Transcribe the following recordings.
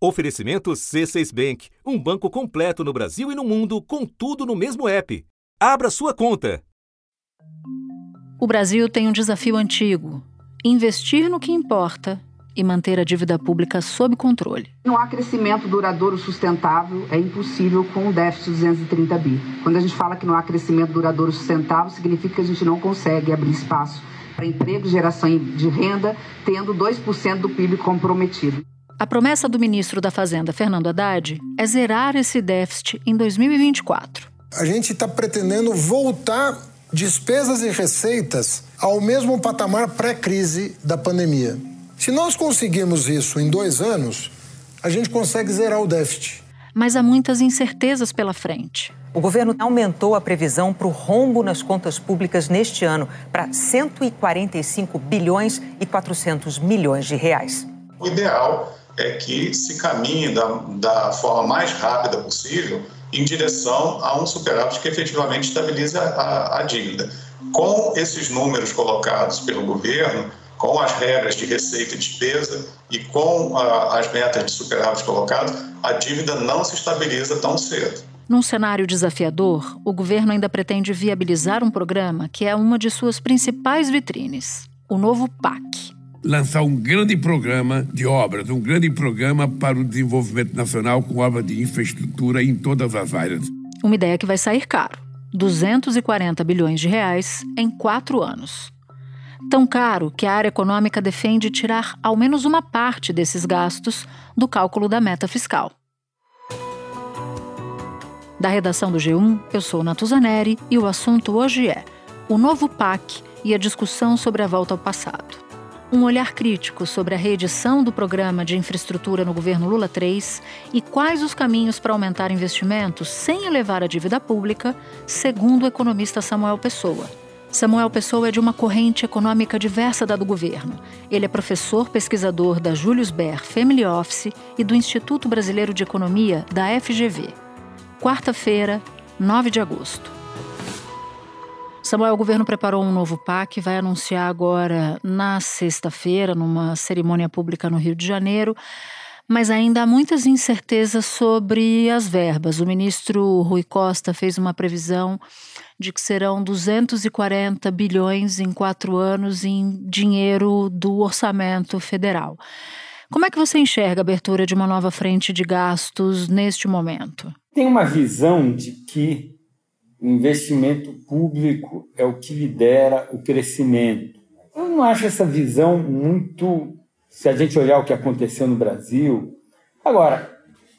Oferecimento C6 Bank, um banco completo no Brasil e no mundo, com tudo no mesmo app. Abra sua conta. O Brasil tem um desafio antigo: investir no que importa e manter a dívida pública sob controle. Não há crescimento duradouro sustentável, é impossível com um déficit de 230 bi. Quando a gente fala que não há crescimento duradouro sustentável, significa que a gente não consegue abrir espaço para emprego e geração de renda, tendo 2% do PIB comprometido. A promessa do ministro da Fazenda, Fernando Haddad, é zerar esse déficit em 2024. A gente está pretendendo voltar despesas e receitas ao mesmo patamar pré-crise da pandemia. Se nós conseguirmos isso em dois anos, a gente consegue zerar o déficit. Mas há muitas incertezas pela frente. O governo aumentou a previsão para o rombo nas contas públicas neste ano para 145 bilhões e 400 milhões de reais. O ideal é que se caminhe da, da forma mais rápida possível em direção a um superávit que efetivamente estabilize a, a dívida. Com esses números colocados pelo governo, com as regras de receita e despesa e com a, as metas de superávit colocadas, a dívida não se estabiliza tão cedo. Num cenário desafiador, o governo ainda pretende viabilizar um programa que é uma de suas principais vitrines, o novo PAC lançar um grande programa de obras, um grande programa para o desenvolvimento nacional com obra de infraestrutura em todas as áreas. Uma ideia que vai sair caro: 240 bilhões de reais em quatro anos. Tão caro que a área econômica defende tirar ao menos uma parte desses gastos do cálculo da meta fiscal. Da redação do G1, eu sou Natuzaneri e o assunto hoje é o novo PAC e a discussão sobre a volta ao passado um olhar crítico sobre a reedição do programa de infraestrutura no governo Lula III e quais os caminhos para aumentar investimentos sem elevar a dívida pública, segundo o economista Samuel Pessoa. Samuel Pessoa é de uma corrente econômica diversa da do governo. Ele é professor pesquisador da Julius Baer Family Office e do Instituto Brasileiro de Economia da FGV. Quarta-feira, 9 de agosto. Samuel, o governo preparou um novo PAC, vai anunciar agora na sexta-feira, numa cerimônia pública no Rio de Janeiro. Mas ainda há muitas incertezas sobre as verbas. O ministro Rui Costa fez uma previsão de que serão 240 bilhões em quatro anos em dinheiro do orçamento federal. Como é que você enxerga a abertura de uma nova frente de gastos neste momento? Tem uma visão de que o investimento público é o que lidera o crescimento. Eu não acho essa visão muito. Se a gente olhar o que aconteceu no Brasil. Agora,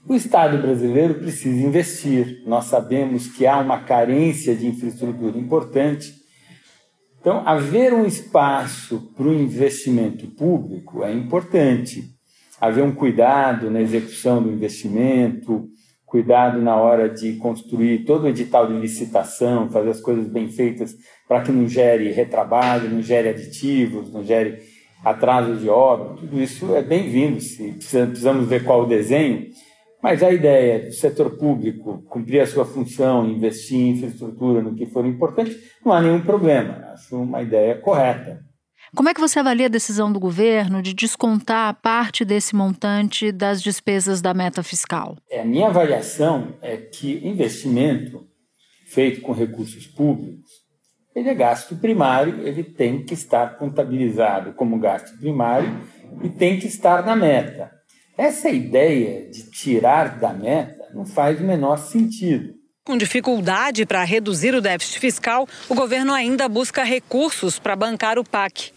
o Estado brasileiro precisa investir. Nós sabemos que há uma carência de infraestrutura importante. Então, haver um espaço para o investimento público é importante. Haver um cuidado na execução do investimento, cuidado na hora de construir todo o edital de licitação, fazer as coisas bem feitas para que não gere retrabalho, não gere aditivos, não gere atraso de obra, tudo isso é bem-vindo, se precisamos ver qual o desenho, mas a ideia do setor público cumprir a sua função, investir em infraestrutura no que for importante, não há nenhum problema, acho uma ideia correta. Como é que você avalia a decisão do governo de descontar parte desse montante das despesas da meta fiscal? É, a minha avaliação é que investimento feito com recursos públicos, ele é gasto primário, ele tem que estar contabilizado como gasto primário e tem que estar na meta. Essa ideia de tirar da meta não faz o menor sentido. Com dificuldade para reduzir o déficit fiscal, o governo ainda busca recursos para bancar o PAC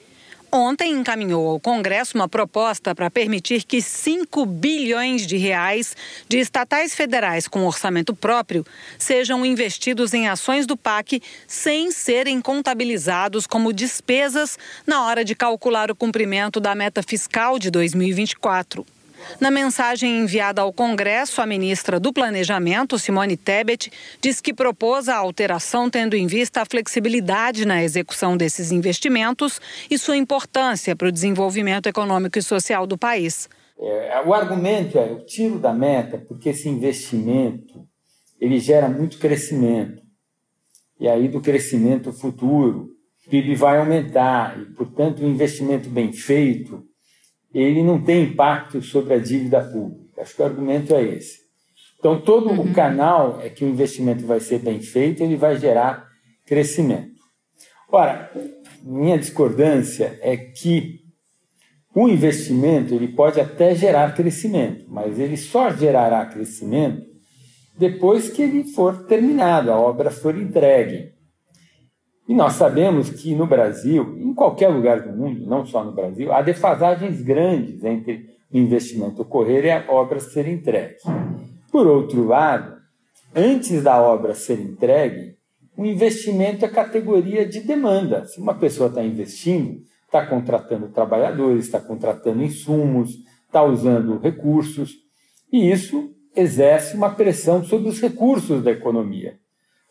ontem encaminhou ao Congresso uma proposta para permitir que 5 bilhões de reais de estatais federais com orçamento próprio sejam investidos em ações do PAC sem serem contabilizados como despesas na hora de calcular o cumprimento da meta fiscal de 2024. Na mensagem enviada ao Congresso, a ministra do Planejamento, Simone Tebet, diz que propôs a alteração tendo em vista a flexibilidade na execução desses investimentos e sua importância para o desenvolvimento econômico e social do país. É, o argumento é o tiro da meta, porque esse investimento ele gera muito crescimento. E aí do crescimento futuro, o PIB vai aumentar e, portanto, o investimento bem feito ele não tem impacto sobre a dívida pública. Acho que o argumento é esse. Então, todo uhum. o canal é que o investimento vai ser bem feito, ele vai gerar crescimento. Ora, minha discordância é que o investimento ele pode até gerar crescimento, mas ele só gerará crescimento depois que ele for terminado, a obra for entregue. E nós sabemos que no Brasil, em qualquer lugar do mundo, não só no Brasil, há defasagens grandes entre o investimento ocorrer e a obra ser entregue. Por outro lado, antes da obra ser entregue, o investimento é categoria de demanda. Se uma pessoa está investindo, está contratando trabalhadores, está contratando insumos, está usando recursos, e isso exerce uma pressão sobre os recursos da economia.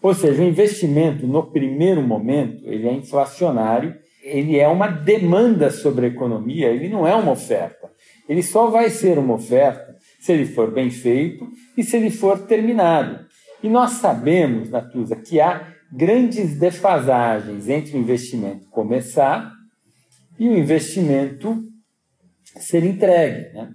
Ou seja, o investimento no primeiro momento ele é inflacionário, ele é uma demanda sobre a economia, ele não é uma oferta. Ele só vai ser uma oferta se ele for bem feito e se ele for terminado. E nós sabemos, Natuza, que há grandes defasagens entre o investimento começar e o investimento ser entregue. Né?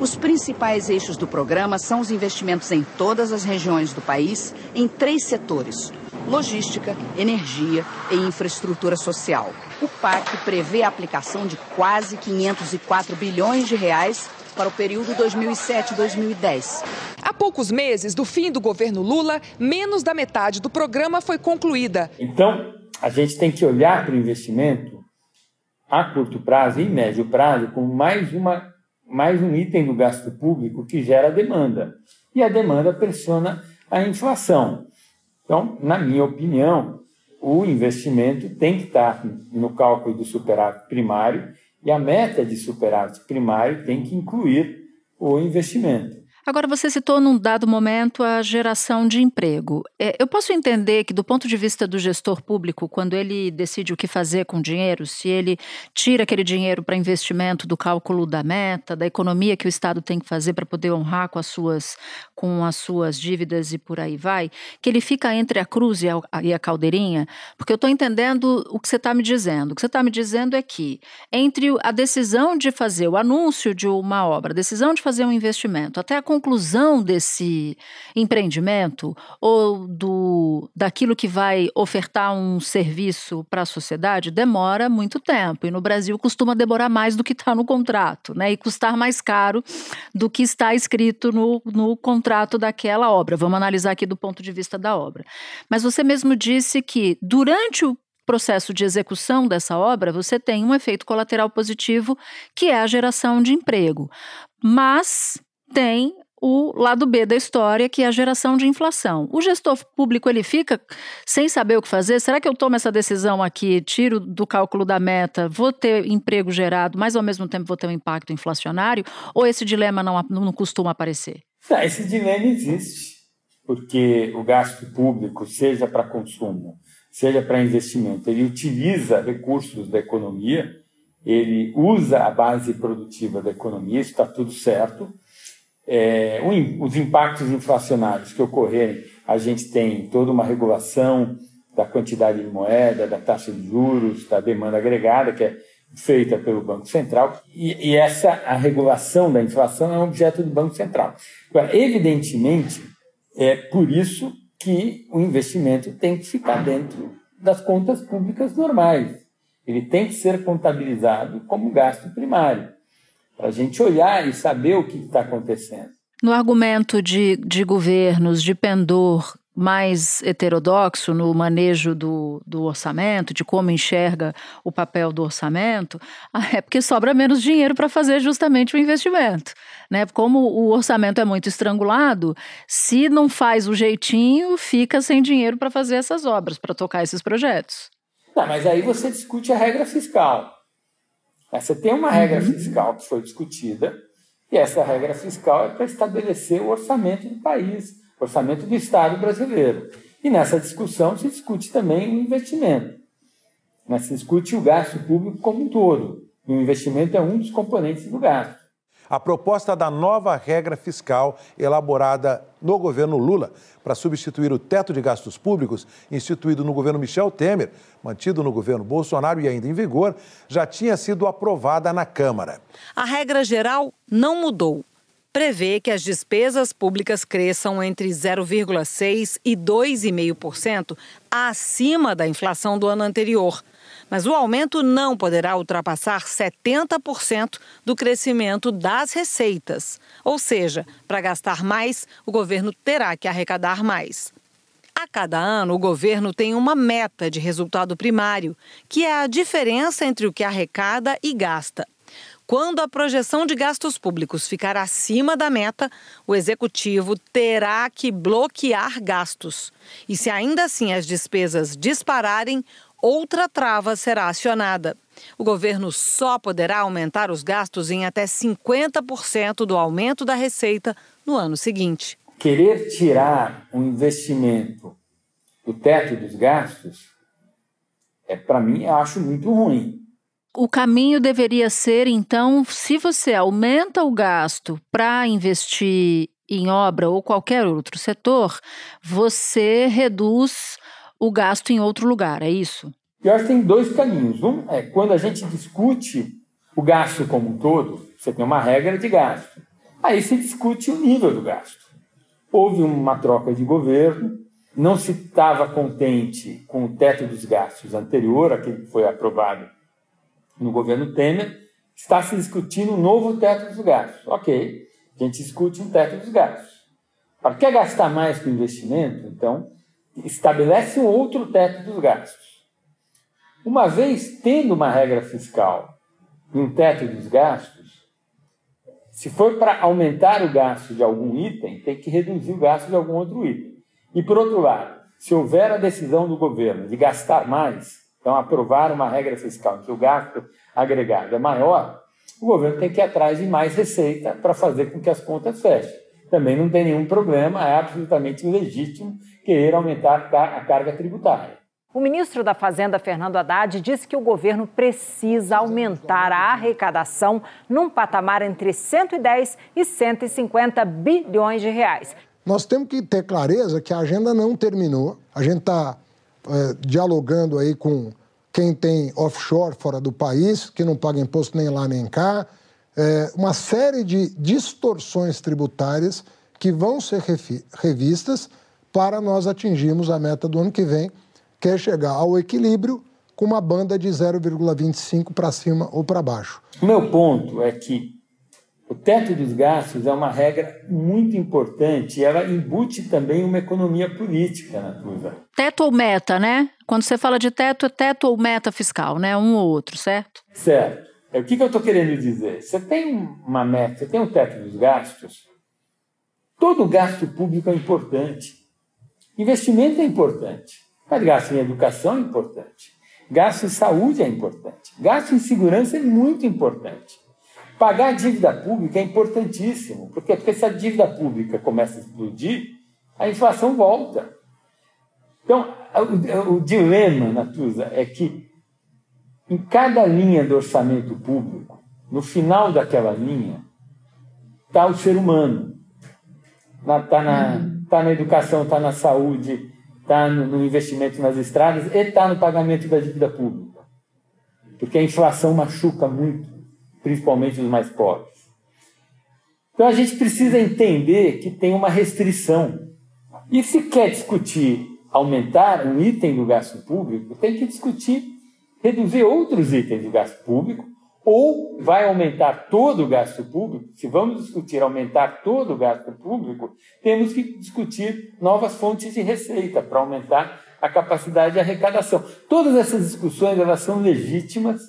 Os principais eixos do programa são os investimentos em todas as regiões do país em três setores: logística, energia e infraestrutura social. O PAC prevê a aplicação de quase 504 bilhões de reais para o período 2007-2010. Há poucos meses do fim do governo Lula, menos da metade do programa foi concluída. Então, a gente tem que olhar para o investimento a curto prazo e médio prazo como mais, uma, mais um item do gasto público que gera demanda. E a demanda pressiona a inflação. Então, na minha opinião, o investimento tem que estar no cálculo do superávit primário e a meta de superávit primário tem que incluir o investimento. Agora, você citou num dado momento a geração de emprego. É, eu posso entender que, do ponto de vista do gestor público, quando ele decide o que fazer com o dinheiro, se ele tira aquele dinheiro para investimento do cálculo da meta, da economia que o Estado tem que fazer para poder honrar com as, suas, com as suas dívidas e por aí vai, que ele fica entre a cruz e a, e a caldeirinha, porque eu estou entendendo o que você está me dizendo. O que você está me dizendo é que, entre a decisão de fazer o anúncio de uma obra, a decisão de fazer um investimento, até a conclusão desse empreendimento ou do daquilo que vai ofertar um serviço para a sociedade demora muito tempo e no Brasil costuma demorar mais do que está no contrato, né? E custar mais caro do que está escrito no, no contrato daquela obra. Vamos analisar aqui do ponto de vista da obra. Mas você mesmo disse que durante o processo de execução dessa obra, você tem um efeito colateral positivo, que é a geração de emprego. Mas tem o lado B da história, que é a geração de inflação. O gestor público ele fica sem saber o que fazer. Será que eu tomo essa decisão aqui, tiro do cálculo da meta, vou ter emprego gerado, mas ao mesmo tempo vou ter um impacto inflacionário? Ou esse dilema não, não costuma aparecer? Não, esse dilema existe, porque o gasto público, seja para consumo, seja para investimento, ele utiliza recursos da economia, ele usa a base produtiva da economia, isso está tudo certo é, os impactos inflacionários que ocorrerem, a gente tem toda uma regulação da quantidade de moeda, da taxa de juros, da demanda agregada, que é feita pelo Banco Central, e, e essa, a regulação da inflação é um objeto do Banco Central. Agora, evidentemente, é por isso que o investimento tem que ficar dentro das contas públicas normais. Ele tem que ser contabilizado como gasto primário para a gente olhar e saber o que está acontecendo. No argumento de, de governos de pendor mais heterodoxo no manejo do, do orçamento, de como enxerga o papel do orçamento, é porque sobra menos dinheiro para fazer justamente o investimento. Né? Como o orçamento é muito estrangulado, se não faz o jeitinho, fica sem dinheiro para fazer essas obras, para tocar esses projetos. Não, mas aí você discute a regra fiscal. Você tem uma regra uhum. fiscal que foi discutida, e essa regra fiscal é para estabelecer o orçamento do país, o orçamento do Estado brasileiro. E nessa discussão se discute também o investimento. Né? Se discute o gasto público como um todo. E o investimento é um dos componentes do gasto a proposta da nova regra fiscal elaborada no governo Lula para substituir o teto de gastos públicos, instituído no governo Michel Temer, mantido no governo Bolsonaro e ainda em vigor, já tinha sido aprovada na Câmara. A regra geral não mudou. prevê que as despesas públicas cresçam entre 0,6% e 2,5% acima da inflação do ano anterior. Mas o aumento não poderá ultrapassar 70% do crescimento das receitas. Ou seja, para gastar mais, o governo terá que arrecadar mais. A cada ano, o governo tem uma meta de resultado primário, que é a diferença entre o que arrecada e gasta. Quando a projeção de gastos públicos ficar acima da meta, o executivo terá que bloquear gastos. E se ainda assim as despesas dispararem, outra trava será acionada. O governo só poderá aumentar os gastos em até 50% do aumento da receita no ano seguinte. Querer tirar um investimento do teto dos gastos, é para mim, eu acho muito ruim. O caminho deveria ser, então, se você aumenta o gasto para investir em obra ou qualquer outro setor, você reduz o gasto em outro lugar, é isso? Eu acho que tem dois caminhos. Um é quando a gente discute o gasto como um todo, você tem uma regra de gasto. Aí se discute o nível do gasto. Houve uma troca de governo, não se estava contente com o teto dos gastos anterior, aquele que foi aprovado no governo Temer, está se discutindo um novo teto dos gastos. Ok, a gente discute um teto dos gastos. Para quer gastar mais com investimento, então estabelece um outro teto dos gastos. Uma vez tendo uma regra fiscal e um teto dos gastos, se for para aumentar o gasto de algum item, tem que reduzir o gasto de algum outro item. E por outro lado, se houver a decisão do governo de gastar mais, então, aprovar uma regra fiscal em que o gasto agregado é maior, o governo tem que ir atrás de mais receita para fazer com que as contas fechem. Também não tem nenhum problema, é absolutamente legítimo querer aumentar a carga tributária. O ministro da Fazenda, Fernando Haddad, disse que o governo precisa aumentar a arrecadação num patamar entre 110 e 150 bilhões de reais. Nós temos que ter clareza que a agenda não terminou. A gente está é, dialogando aí com quem tem offshore fora do país, que não paga imposto nem lá nem cá, é, uma série de distorções tributárias que vão ser revistas para nós atingirmos a meta do ano que vem, que é chegar ao equilíbrio com uma banda de 0,25 para cima ou para baixo. O meu ponto é que o teto dos gastos é uma regra muito importante e ela embute também uma economia política, Natuza. Teto ou meta, né? Quando você fala de teto, é teto ou meta fiscal, né? Um ou outro, certo? Certo. É, o que, que eu estou querendo dizer? Você tem uma meta, você tem um teto dos gastos, todo gasto público é importante. Investimento é importante. Mas gasto em educação é importante. Gasto em saúde é importante. Gasto em segurança é muito importante. Pagar a dívida pública é importantíssimo, porque, porque se a dívida pública começa a explodir, a inflação volta. Então, o, o dilema, Natuza, é que em cada linha do orçamento público, no final daquela linha, está o ser humano. Está na, tá na educação, está na saúde, está no, no investimento nas estradas e está no pagamento da dívida pública. Porque a inflação machuca muito principalmente os mais pobres. Então a gente precisa entender que tem uma restrição. E se quer discutir aumentar um item do gasto público, tem que discutir reduzir outros itens do gasto público, ou vai aumentar todo o gasto público. Se vamos discutir aumentar todo o gasto público, temos que discutir novas fontes de receita para aumentar a capacidade de arrecadação. Todas essas discussões elas são legítimas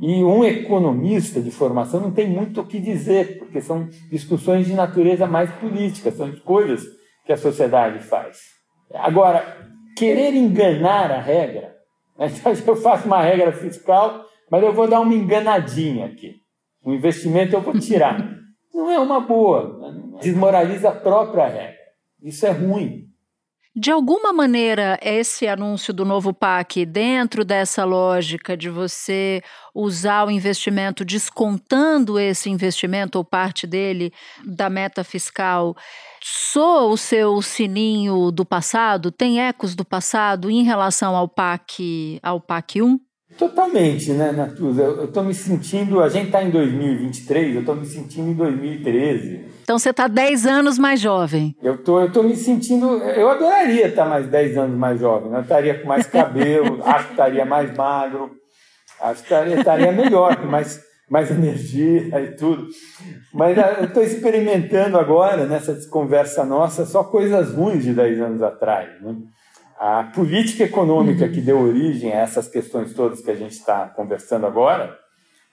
e um economista de formação não tem muito o que dizer, porque são discussões de natureza mais política, são escolhas que a sociedade faz. Agora, querer enganar a regra? então eu faço uma regra fiscal, mas eu vou dar uma enganadinha aqui. O investimento eu vou tirar. Não é uma boa, desmoraliza a própria regra. Isso é ruim. De alguma maneira, esse anúncio do novo PAC, dentro dessa lógica de você usar o investimento descontando esse investimento ou parte dele da meta fiscal, soa o seu sininho do passado? Tem ecos do passado em relação ao PAC, ao PAC 1? Totalmente, né, Natuza? Eu estou me sentindo. A gente está em 2023, eu estou me sentindo em 2013. Então você está 10 anos mais jovem. Eu tô, eu tô me sentindo. Eu adoraria estar mais 10 anos mais jovem. Né? Eu estaria com mais cabelo, acho que estaria mais magro, acho que estaria, estaria melhor, com mais, mais energia e tudo. Mas ah, eu estou experimentando agora, nessa conversa nossa, só coisas ruins de 10 anos atrás. Né? A política econômica que deu origem a essas questões todas que a gente está conversando agora,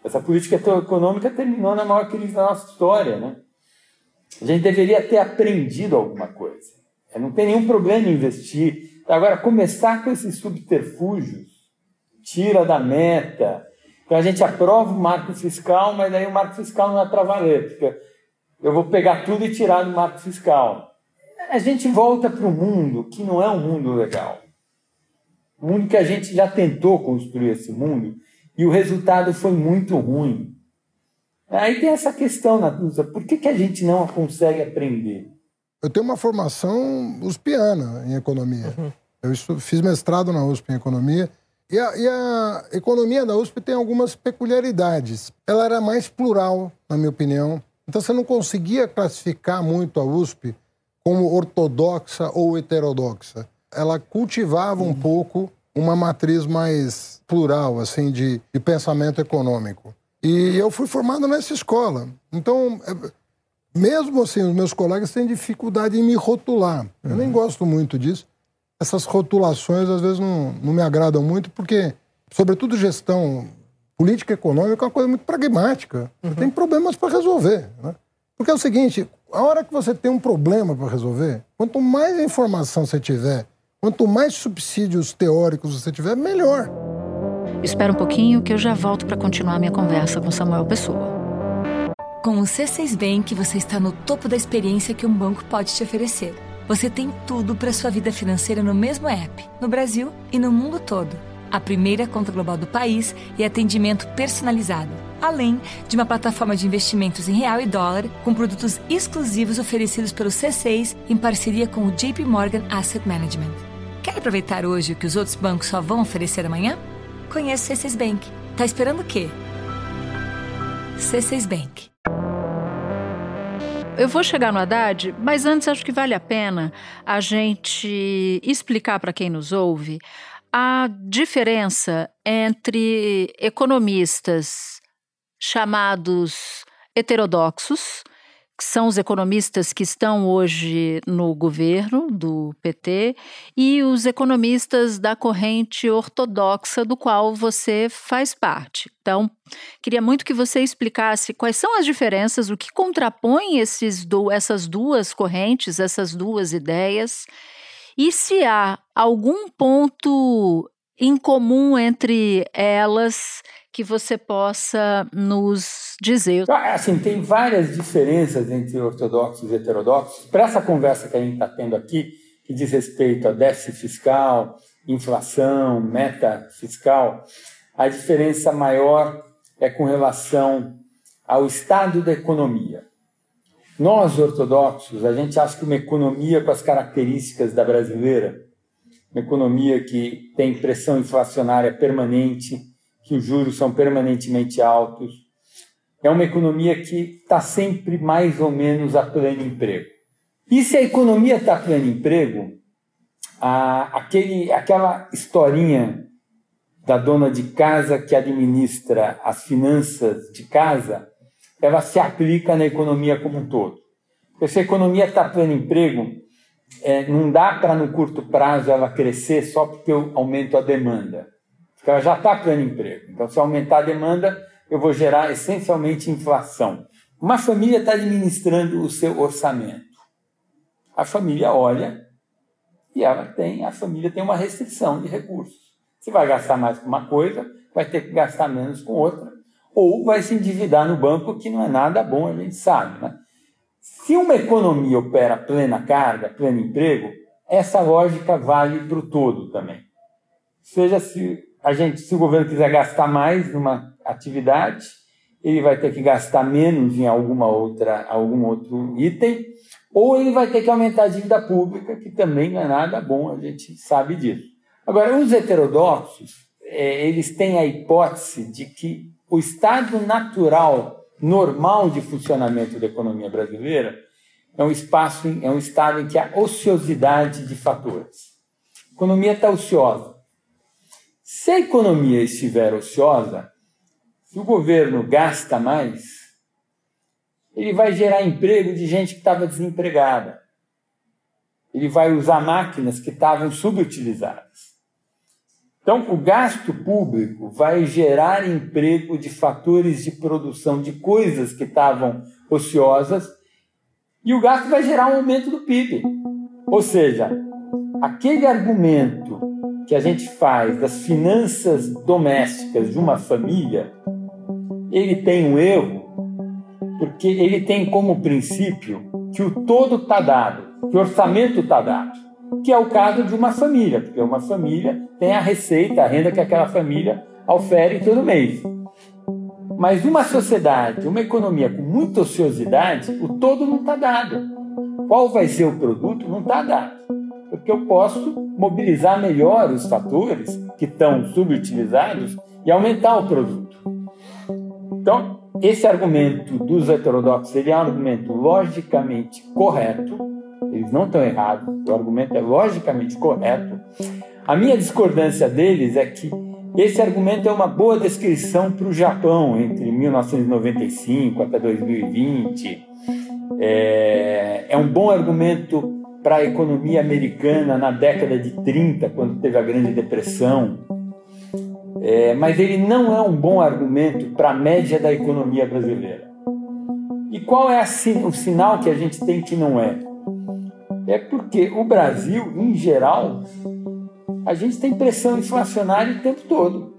essa política econômica terminou na maior crise da nossa história, né? A gente deveria ter aprendido alguma coisa. É, não tem nenhum problema em investir. Agora, começar com esses subterfúgios, tira da meta, então a gente aprova o marco fiscal, mas aí o marco fiscal não é para valer, porque eu vou pegar tudo e tirar do marco fiscal a gente volta para um mundo que não é um mundo legal. Um mundo que a gente já tentou construir esse mundo e o resultado foi muito ruim. Aí tem essa questão, Natuza, por que, que a gente não consegue aprender? Eu tenho uma formação uspiana em economia. Uhum. Eu fiz mestrado na USP em economia. E a, e a, economia da USP tem algumas peculiaridades. Ela era mais plural, na minha opinião. Então você não conseguia classificar muito a USP como ortodoxa ou heterodoxa. Ela cultivava um uhum. pouco uma matriz mais plural, assim, de, de pensamento econômico. E eu fui formado nessa escola. Então, é, mesmo assim, os meus colegas têm dificuldade em me rotular. Eu uhum. nem gosto muito disso. Essas rotulações, às vezes, não, não me agradam muito, porque, sobretudo, gestão política econômica é uma coisa muito pragmática. Uhum. Tem problemas para resolver. Né? Porque é o seguinte: a hora que você tem um problema para resolver, quanto mais informação você tiver, quanto mais subsídios teóricos você tiver, melhor. Espera um pouquinho que eu já volto para continuar minha conversa com Samuel Pessoa. Com o C6 Bank, você está no topo da experiência que um banco pode te oferecer. Você tem tudo para sua vida financeira no mesmo app, no Brasil e no mundo todo. A primeira conta global do país e atendimento personalizado além de uma plataforma de investimentos em real e dólar com produtos exclusivos oferecidos pelo C6 em parceria com o JP Morgan Asset Management. Quer aproveitar hoje o que os outros bancos só vão oferecer amanhã? Conheça o C6 Bank. Tá esperando o quê? C6 Bank. Eu vou chegar no Haddad, mas antes acho que vale a pena a gente explicar para quem nos ouve a diferença entre economistas chamados heterodoxos, que são os economistas que estão hoje no governo do PT, e os economistas da corrente ortodoxa do qual você faz parte. Então, queria muito que você explicasse quais são as diferenças, o que contrapõe esses do, essas duas correntes, essas duas ideias, e se há algum ponto em comum entre elas que você possa nos dizer. Ah, assim, tem várias diferenças entre ortodoxos e heterodoxos. Para essa conversa que a gente está tendo aqui, que diz respeito a déficit fiscal, inflação, meta fiscal, a diferença maior é com relação ao estado da economia. Nós, ortodoxos, a gente acha que uma economia com as características da brasileira, uma economia que tem pressão inflacionária permanente, que os juros são permanentemente altos. É uma economia que está sempre mais ou menos a pleno emprego. E se a economia está a pleno emprego, a, aquele, aquela historinha da dona de casa que administra as finanças de casa, ela se aplica na economia como um todo. Porque se a economia está pleno emprego, é, não dá para no curto prazo ela crescer só porque eu aumento a demanda porque ela já está pleno emprego. Então, se aumentar a demanda, eu vou gerar essencialmente inflação. Uma família está administrando o seu orçamento. A família olha e ela tem, a família tem uma restrição de recursos. Se vai gastar mais com uma coisa, vai ter que gastar menos com outra, ou vai se endividar no banco, que não é nada bom, a gente sabe. Né? Se uma economia opera plena carga, pleno emprego, essa lógica vale para o todo também. Seja se a gente, se o governo quiser gastar mais numa atividade, ele vai ter que gastar menos em alguma outra, algum outro item, ou ele vai ter que aumentar a dívida pública, que também não é nada bom, a gente sabe disso. Agora, os heterodoxos, é, eles têm a hipótese de que o estado natural, normal de funcionamento da economia brasileira é um espaço, é um estado em que há ociosidade de fatores. A economia está ociosa. Se a economia estiver ociosa, se o governo gasta mais, ele vai gerar emprego de gente que estava desempregada. Ele vai usar máquinas que estavam subutilizadas. Então, o gasto público vai gerar emprego de fatores de produção de coisas que estavam ociosas e o gasto vai gerar um aumento do PIB. Ou seja, aquele argumento que a gente faz das finanças domésticas de uma família, ele tem um erro, porque ele tem como princípio que o todo está dado, que o orçamento está dado, que é o caso de uma família, porque uma família tem a receita, a renda que aquela família ofere todo mês. Mas uma sociedade, uma economia com muita ociosidade, o todo não está dado. Qual vai ser o produto? Não está dado. Porque eu posso mobilizar melhor os fatores que estão subutilizados e aumentar o produto. Então, esse argumento dos heterodoxos ele é um argumento logicamente correto, eles não estão errados, o argumento é logicamente correto. A minha discordância deles é que esse argumento é uma boa descrição para o Japão entre 1995 até 2020. É, é um bom argumento para a economia americana na década de 30, quando teve a Grande Depressão. É, mas ele não é um bom argumento para a média da economia brasileira. E qual é o sinal que a gente tem que não é? É porque o Brasil, em geral, a gente tem pressão inflacionária o tempo todo.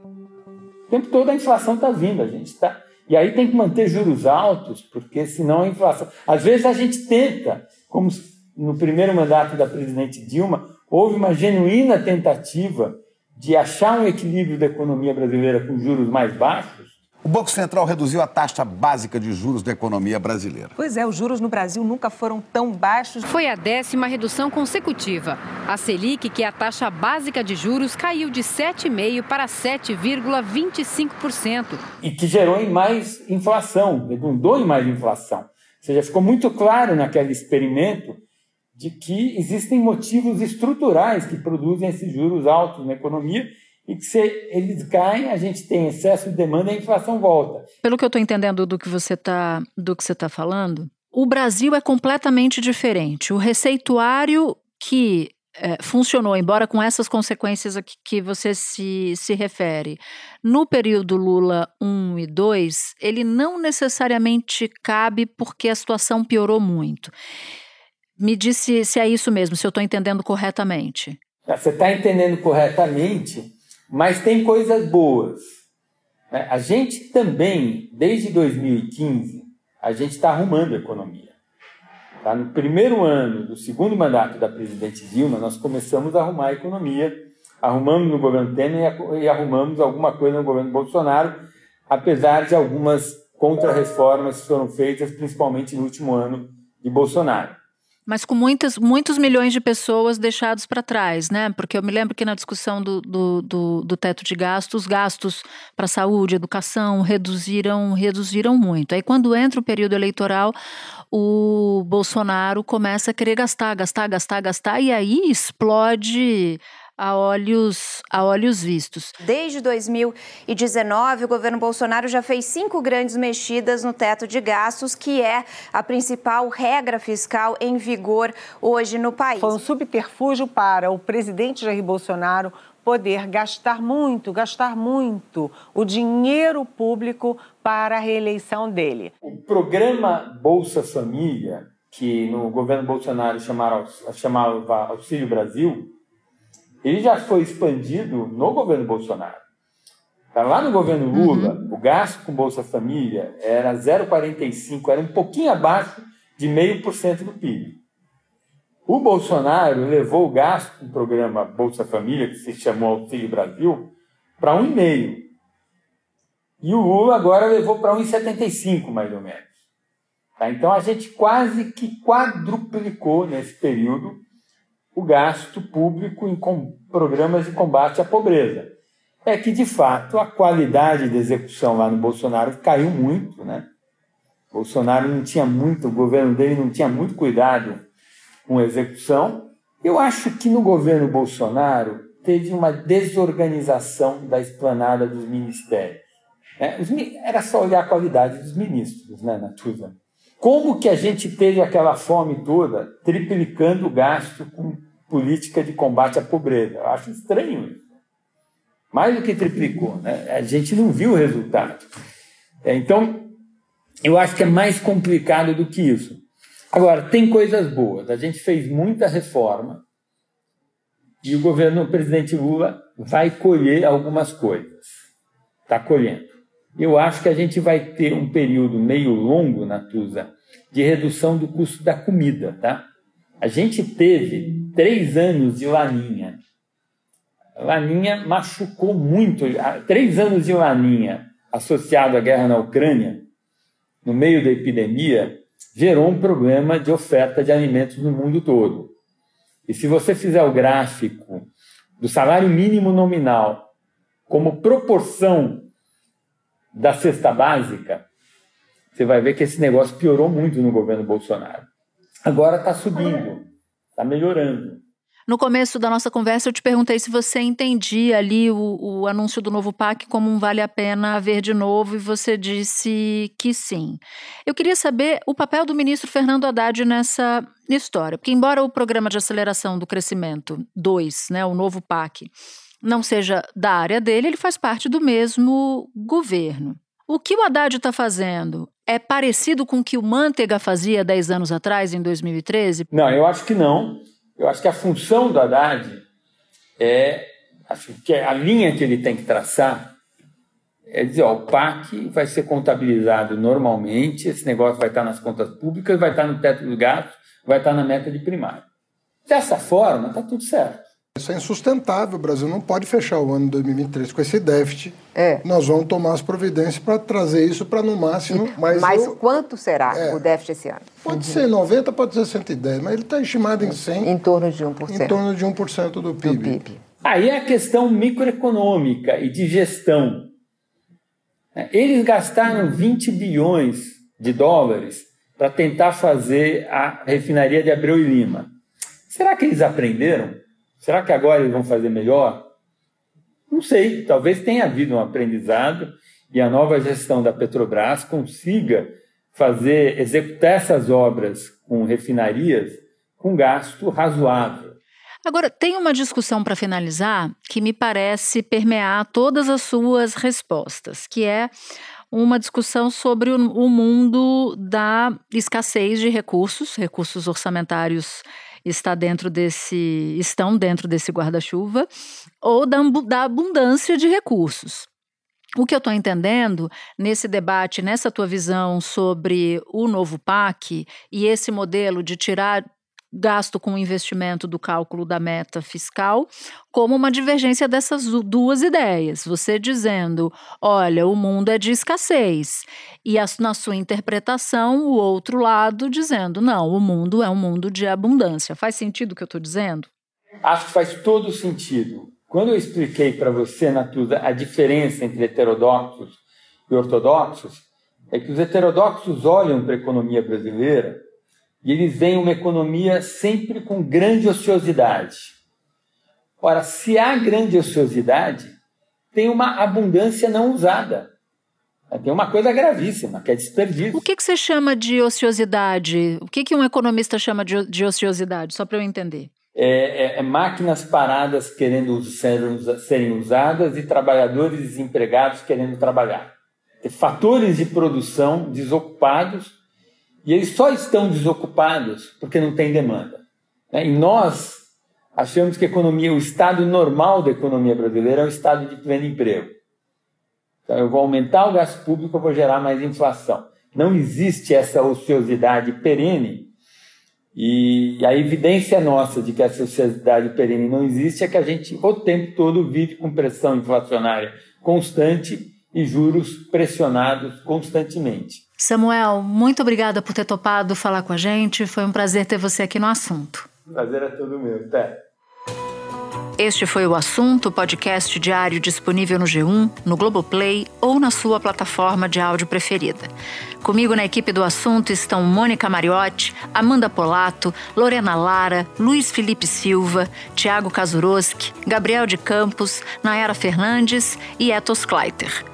O tempo todo a inflação está vindo, a gente está. E aí tem que manter juros altos, porque senão a inflação. Às vezes a gente tenta, como no primeiro mandato da presidente Dilma, houve uma genuína tentativa de achar um equilíbrio da economia brasileira com juros mais baixos, o Banco Central reduziu a taxa básica de juros da economia brasileira. Pois é, os juros no Brasil nunca foram tão baixos. Foi a décima redução consecutiva. A Selic, que é a taxa básica de juros, caiu de 7,5% para 7,25%. E que gerou em mais inflação, redundou em mais inflação. Ou seja, ficou muito claro naquele experimento de que existem motivos estruturais que produzem esses juros altos na economia e que se eles caem, a gente tem excesso de demanda e a inflação volta. Pelo que eu estou entendendo do que você está do que você está falando, o Brasil é completamente diferente. O receituário que é, funcionou, embora com essas consequências aqui que você se, se refere, no período Lula 1 e 2, ele não necessariamente cabe porque a situação piorou muito. Me disse se é isso mesmo, se eu estou entendendo corretamente. Você está entendendo corretamente, mas tem coisas boas. Né? A gente também, desde 2015, a gente está arrumando a economia. Tá? No primeiro ano do segundo mandato da presidente Dilma, nós começamos a arrumar a economia, arrumamos no governo Temer e arrumamos alguma coisa no governo Bolsonaro, apesar de algumas contra-reformas que foram feitas, principalmente no último ano de Bolsonaro mas com muitas, muitos milhões de pessoas deixados para trás, né? Porque eu me lembro que na discussão do, do, do, do teto de gastos, os gastos para saúde, educação reduziram, reduziram muito. Aí quando entra o período eleitoral, o Bolsonaro começa a querer gastar, gastar, gastar, gastar, e aí explode a olhos, a olhos vistos. Desde 2019, o governo Bolsonaro já fez cinco grandes mexidas no teto de gastos, que é a principal regra fiscal em vigor hoje no país. Foi um subterfúgio para o presidente Jair Bolsonaro poder gastar muito, gastar muito o dinheiro público para a reeleição dele. O programa Bolsa Família, que no governo Bolsonaro chamava, chamava Auxílio Brasil, ele já foi expandido no governo Bolsonaro. Tá lá no governo Lula, uhum. o gasto com Bolsa Família era 0,45, era um pouquinho abaixo de 0,5% do PIB. O Bolsonaro levou o gasto com o programa Bolsa Família, que se chamou Auxílio Brasil, para 1,5%. E o Lula agora levou para 1,75, mais ou menos. Tá? Então a gente quase que quadruplicou nesse período o gasto público em programas de combate à pobreza. é que, de fato, a qualidade de execução lá no Bolsonaro caiu muito, né? Bolsonaro não tinha muito, o governo dele não tinha muito cuidado com a execução. Eu acho que no governo Bolsonaro teve uma desorganização da esplanada dos ministérios. É, os, era só olhar a qualidade dos ministros, né, Natuza? Como que a gente teve aquela fome toda triplicando o gasto com política de combate à pobreza? Eu acho estranho. Mais do que triplicou, né? A gente não viu o resultado. É, então, eu acho que é mais complicado do que isso. Agora, tem coisas boas. A gente fez muita reforma e o governo, o presidente Lula, vai colher algumas coisas. Está colhendo. Eu acho que a gente vai ter um período meio longo, Natuza, de redução do custo da comida, tá? A gente teve três anos de laninha. Laninha machucou muito. Três anos de laninha associado à guerra na Ucrânia, no meio da epidemia, gerou um problema de oferta de alimentos no mundo todo. E se você fizer o gráfico do salário mínimo nominal como proporção da cesta básica, você vai ver que esse negócio piorou muito no governo Bolsonaro. Agora está subindo, está melhorando. No começo da nossa conversa, eu te perguntei se você entendia ali o, o, anúncio do novo PAC como um vale a pena ver de novo, e você disse que sim. Eu queria saber o papel do ministro Fernando Haddad nessa história, porque, embora o programa de aceleração do crescimento 2, né, o novo PAC, não seja da área dele, ele faz parte do mesmo governo. O que o Haddad está fazendo é parecido com o que o Manteiga fazia 10 anos atrás, em 2013? Não, eu acho que não. Eu acho que a função do Haddad é, acho que a linha que ele tem que traçar é dizer, ó, o PAC vai ser contabilizado normalmente, esse negócio vai estar nas contas públicas, vai estar no teto do gasto, vai estar na meta de primário. Dessa forma, está tudo certo. Isso é insustentável. O Brasil não pode fechar o ano de 2023 com esse déficit. É. Nós vamos tomar as providências para trazer isso para no máximo. Mas, mas eu... quanto será é. o déficit esse ano? Pode uhum. ser 90, pode ser 110, mas ele está estimado em 100. Em torno de 1%. Em torno de 1% do PIB. do PIB. Aí é a questão microeconômica e de gestão. Eles gastaram 20 bilhões de dólares para tentar fazer a refinaria de Abreu e Lima. Será que eles aprenderam? Será que agora eles vão fazer melhor? Não sei, talvez tenha havido um aprendizado e a nova gestão da Petrobras consiga fazer, executar essas obras com refinarias com gasto razoável. Agora, tem uma discussão para finalizar que me parece permear todas as suas respostas, que é uma discussão sobre o, mundo da escassez de recursos, recursos orçamentários está dentro desse, estão dentro desse guarda-chuva, ou da, da abundância de recursos. O que eu estou entendendo nesse debate, nessa tua visão sobre o novo PAC e esse modelo de tirar gasto com investimento do cálculo da meta fiscal, como uma divergência dessas duas ideias. Você dizendo, olha, o mundo é de escassez, e a, na sua interpretação, o outro lado dizendo, não, o mundo é um mundo de abundância. Faz sentido o que eu estou dizendo? Acho que faz todo sentido. Quando eu expliquei para você, Natuza, a diferença entre heterodoxos e ortodoxos, é que os heterodoxos olham para a economia brasileira e eles veem uma economia sempre com grande ociosidade. Ora, se há grande ociosidade, tem uma abundância não usada. Tem uma coisa gravíssima, que é desperdício. O que, que você chama de ociosidade? O que, que um economista chama de, de ociosidade? Só para eu entender. É, é, é, máquinas paradas querendo ser, serem usadas e trabalhadores desempregados querendo trabalhar. Fatores de produção desocupados e eles só estão desocupados porque não tem demanda. Né? E nós achamos que economia, o estado normal da economia brasileira é o estado de pleno emprego. Então, eu vou aumentar o gasto público, eu vou gerar mais inflação. Não existe essa ociosidade perene. E a evidência nossa de que essa ociosidade perene não existe é que a gente o tempo todo vive com pressão inflacionária constante e juros pressionados constantemente. Samuel, muito obrigada por ter topado falar com a gente. Foi um prazer ter você aqui no assunto. Prazer é todo meu. Até. Este foi o assunto, podcast diário disponível no G1, no Globoplay ou na sua plataforma de áudio preferida. Comigo na equipe do assunto estão Mônica Mariotti, Amanda Polato, Lorena Lara, Luiz Felipe Silva, Tiago Kazuroski, Gabriel de Campos, Nayara Fernandes e Etos Kleiter.